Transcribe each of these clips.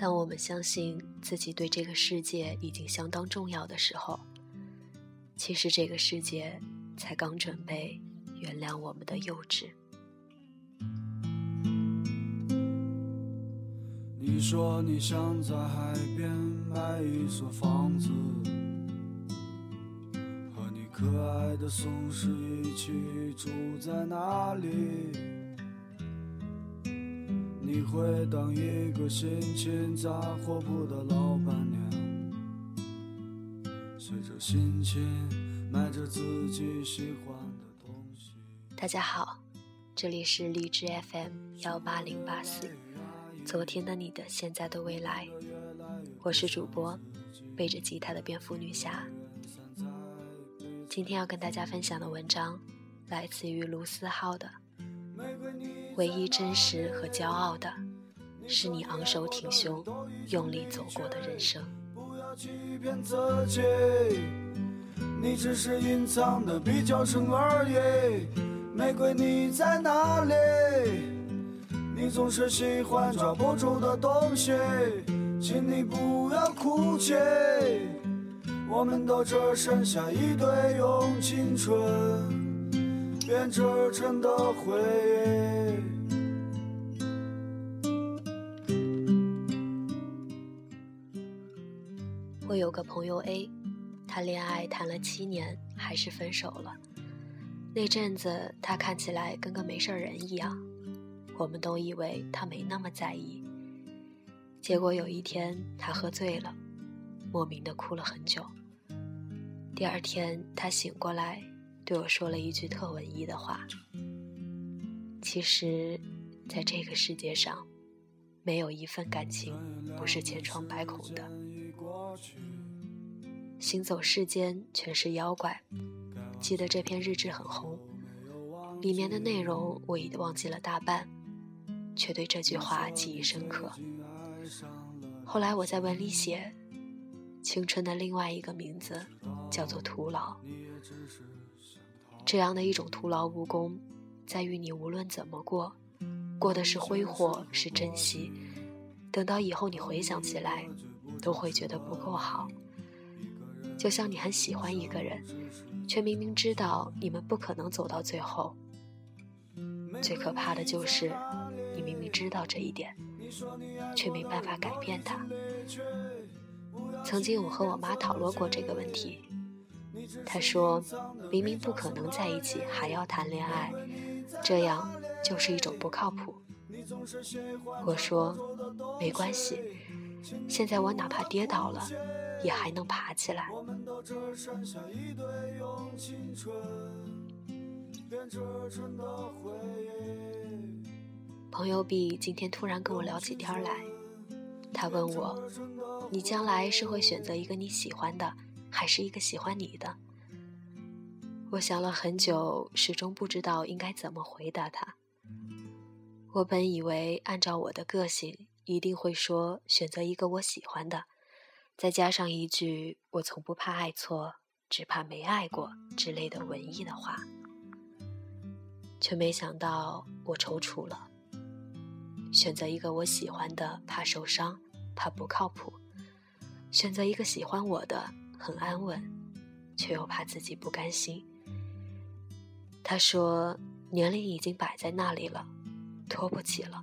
当我们相信自己对这个世界已经相当重要的时候，其实这个世界才刚准备原谅我们的幼稚。你说你想在海边买一所房子，和你可爱的松狮一起住在那里。你会当一个心情杂货铺的老板娘，随着心情买着自己喜欢的东西。大家好，这里是荔枝 FM 幺八零八四。昨天的你的，现在的未来，我是主播背着吉他的蝙蝠女侠。今天要跟大家分享的文章，来自于卢思浩的。唯一真实和骄傲的，是你昂首挺胸、用力走过的人生。不要欺骗自己，你只是隐藏的比较深而已。玫瑰你在哪里？你总是喜欢抓不住的东西，请你不要哭泣。我们都只剩下一堆用青春编织成的回忆。我有个朋友 A，他恋爱谈了七年，还是分手了。那阵子他看起来跟个没事人一样。我们都以为他没那么在意，结果有一天他喝醉了，莫名的哭了很久。第二天他醒过来，对我说了一句特文艺的话：“其实，在这个世界上，没有一份感情不是千疮百孔的。行走世间全是妖怪。”记得这篇日志很红，里面的内容我已忘记了大半。却对这句话记忆深刻。后来我在文里写，青春的另外一个名字叫做徒劳。这样的一种徒劳无功，在于你无论怎么过，过的是挥霍，是珍惜。等到以后你回想起来，都会觉得不够好。就像你很喜欢一个人，却明明知道你们不可能走到最后。最可怕的就是。你明明知道这一点，却没办法改变它。曾经我和我妈讨论过这个问题，他说：“明明不可能在一起，还要谈恋爱，这样就是一种不靠谱。”我说：“没关系，现在我哪怕跌倒了，也还能爬起来。”朋友 B 今天突然跟我聊起天来，他问我：“你将来是会选择一个你喜欢的，还是一个喜欢你的？”我想了很久，始终不知道应该怎么回答他。我本以为按照我的个性，一定会说选择一个我喜欢的，再加上一句“我从不怕爱错，只怕没爱过”之类的文艺的话，却没想到我踌躇了。选择一个我喜欢的，怕受伤，怕不靠谱；选择一个喜欢我的，很安稳，却又怕自己不甘心。他说：“年龄已经摆在那里了，拖不起了，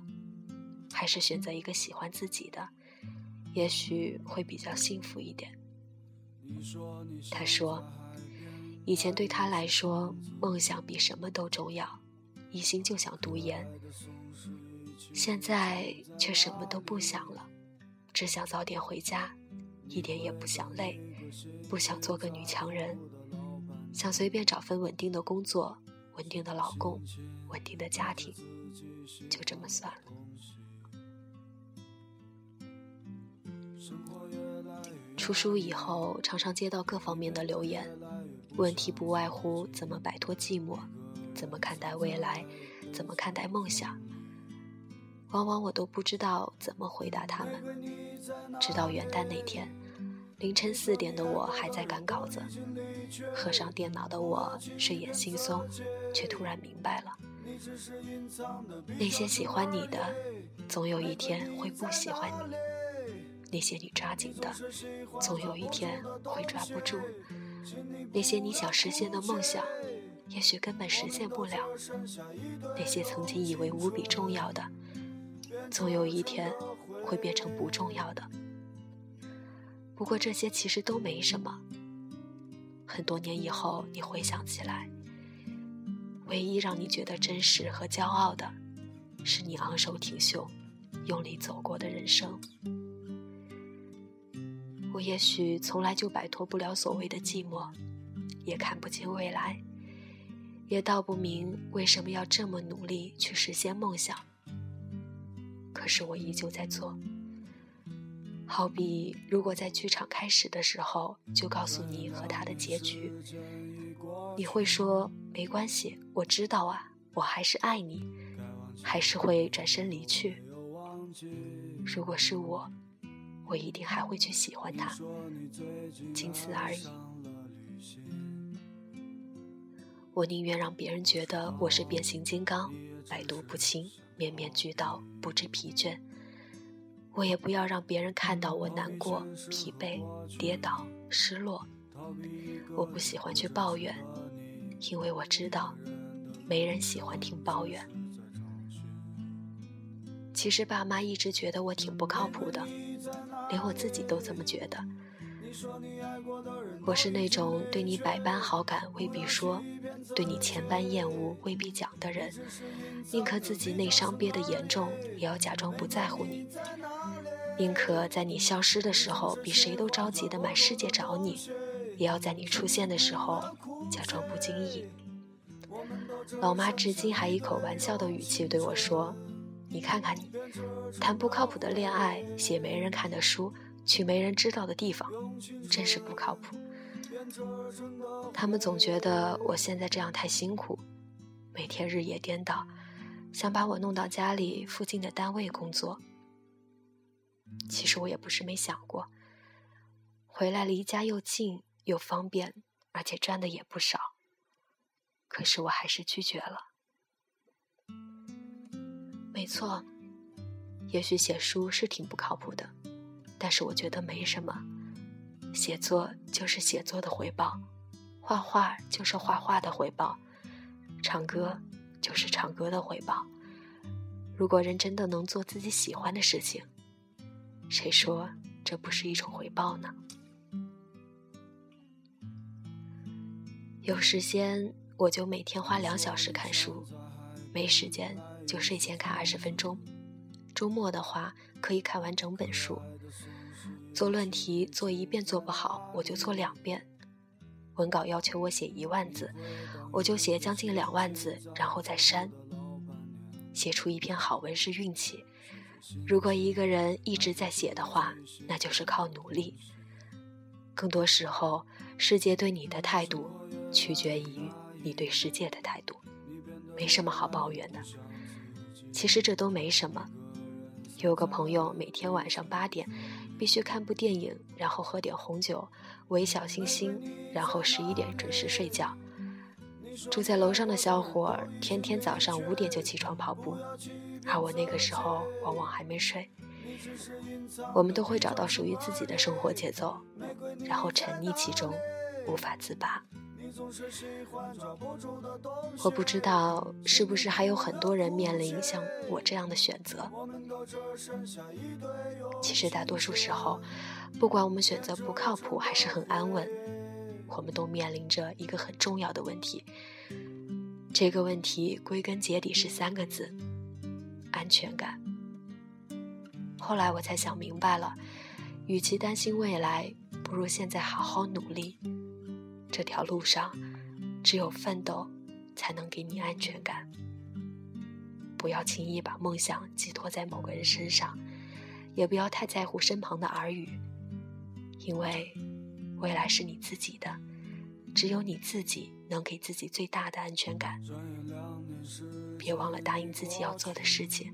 还是选择一个喜欢自己的，也许会比较幸福一点。”他说：“以前对他来说，梦想比什么都重要，一心就想读研。”现在却什么都不想了，只想早点回家，一点也不想累，不想做个女强人，想随便找份稳定的工作、稳定的老公、稳定的家庭，就这么算了。出书以后，常常接到各方面的留言，问题不外乎怎么摆脱寂寞，怎么看待未来，怎么看待梦想。往往我都不知道怎么回答他们，直到元旦那天，凌晨四点的我还在赶稿子，合上电脑的我睡眼惺忪，却突然明白了：那些喜欢你的，总有一天会不喜欢你；那些你抓紧的，总有一天会抓不住；那些你想实现的梦想，也许根本实现不了；那些曾经以为无比重要的，总有一天会变成不重要的。不过这些其实都没什么。很多年以后，你回想起来，唯一让你觉得真实和骄傲的，是你昂首挺胸、用力走过的人生。我也许从来就摆脱不了所谓的寂寞，也看不清未来，也道不明为什么要这么努力去实现梦想。可是我依旧在做。好比，如果在剧场开始的时候就告诉你和他的结局，你会说没关系，我知道啊，我还是爱你，还是会转身离去。如果是我，我一定还会去喜欢他，仅此而已。我宁愿让别人觉得我是变形金刚，百毒不侵，面面俱到，不知疲倦。我也不要让别人看到我难过、疲惫、跌倒、失落。我不喜欢去抱怨，因为我知道，没人喜欢听抱怨。其实爸妈一直觉得我挺不靠谱的，连我自己都这么觉得。我是那种对你百般好感未必说，对你千般厌恶未必讲的人，宁可自己内伤憋得严重，也要假装不在乎你；宁可在你消失的时候比谁都着急的满世界找你，也要在你出现的时候假装不经意。老妈至今还一口玩笑的语气对我说：“你看看你，谈不靠谱的恋爱，写没人看的书。”去没人知道的地方，真是不靠谱。他们总觉得我现在这样太辛苦，每天日夜颠倒，想把我弄到家里附近的单位工作。其实我也不是没想过，回来离家又近又方便，而且赚的也不少。可是我还是拒绝了。没错，也许写书是挺不靠谱的。但是我觉得没什么，写作就是写作的回报，画画就是画画的回报，唱歌就是唱歌的回报。如果人真的能做自己喜欢的事情，谁说这不是一种回报呢？有时间我就每天花两小时看书，没时间就睡前看二十分钟，周末的话可以看完整本书。做论题做一遍做不好，我就做两遍。文稿要求我写一万字，我就写将近两万字，然后再删。写出一篇好文是运气，如果一个人一直在写的话，那就是靠努力。更多时候，世界对你的态度取决于你对世界的态度，没什么好抱怨的。其实这都没什么。有个朋友每天晚上八点。必须看部电影，然后喝点红酒，围小星星，然后十一点准时睡觉。住在楼上的小伙儿天天早上五点就起床跑步，而我那个时候往往还没睡。我们都会找到属于自己的生活节奏，然后沉溺其中，无法自拔。我不知道是不是还有很多人面临像我这样的选择。其实大多数时候，不管我们选择不靠谱还是很安稳，我们都面临着一个很重要的问题。这个问题归根结底是三个字：安全感。后来我才想明白了，与其担心未来，不如现在好好努力。这条路上，只有奋斗，才能给你安全感。不要轻易把梦想寄托在某个人身上，也不要太在乎身旁的耳语，因为未来是你自己的，只有你自己能给自己最大的安全感。别忘了答应自己要做的事情，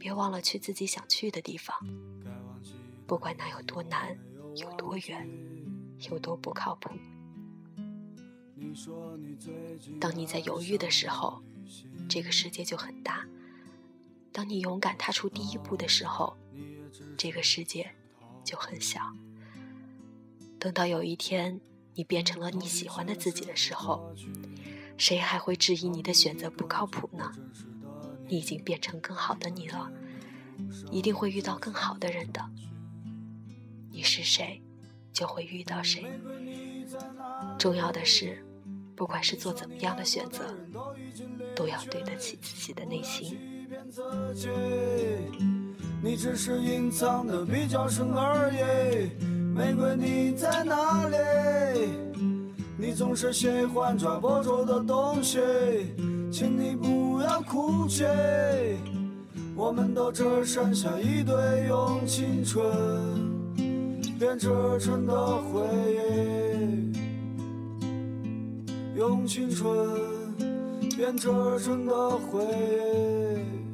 别忘了去自己想去的地方，不管那有多难、有多远、有多不靠谱。当你在犹豫的时候，这个世界就很大；当你勇敢踏出第一步的时候，这个世界就很小。等到有一天你变成了你喜欢的自己的时候，谁还会质疑你的选择不靠谱呢？你已经变成更好的你了，一定会遇到更好的人的。你是谁，就会遇到谁。重要的是，不管是做怎么样的选择，都要对得起自己的内心。你只是隐藏的比较深而已。玫瑰你在哪里？你总是喜欢抓不住的东西，请你不要哭泣。我们都只剩下一堆用青春编织成的回忆，用青春编织成的回忆。